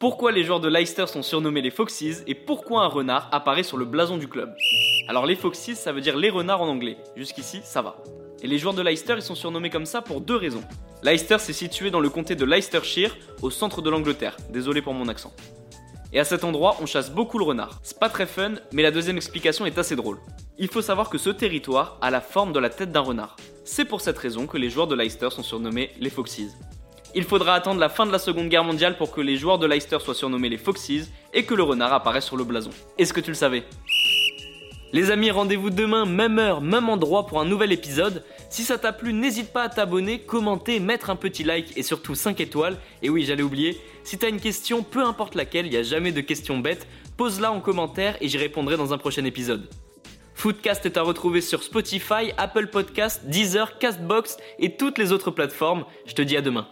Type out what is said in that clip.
Pourquoi les joueurs de Leicester sont surnommés les Foxes et pourquoi un renard apparaît sur le blason du club Alors les Foxes ça veut dire les renards en anglais, jusqu'ici ça va. Et les joueurs de Leicester ils sont surnommés comme ça pour deux raisons. Leicester c'est situé dans le comté de Leicestershire, au centre de l'Angleterre, désolé pour mon accent. Et à cet endroit, on chasse beaucoup le renard. C'est pas très fun, mais la deuxième explication est assez drôle. Il faut savoir que ce territoire a la forme de la tête d'un renard. C'est pour cette raison que les joueurs de Leicester sont surnommés les Foxes. Il faudra attendre la fin de la Seconde Guerre mondiale pour que les joueurs de Leicester soient surnommés les Foxes et que le renard apparaisse sur le blason. Est-ce que tu le savais? Les amis, rendez-vous demain, même heure, même endroit pour un nouvel épisode. Si ça t'a plu, n'hésite pas à t'abonner, commenter, mettre un petit like et surtout 5 étoiles. Et oui, j'allais oublier, si t'as une question, peu importe laquelle, il n'y a jamais de questions bêtes, pose-la en commentaire et j'y répondrai dans un prochain épisode. Foodcast est à retrouver sur Spotify, Apple Podcast, Deezer, Castbox et toutes les autres plateformes. Je te dis à demain.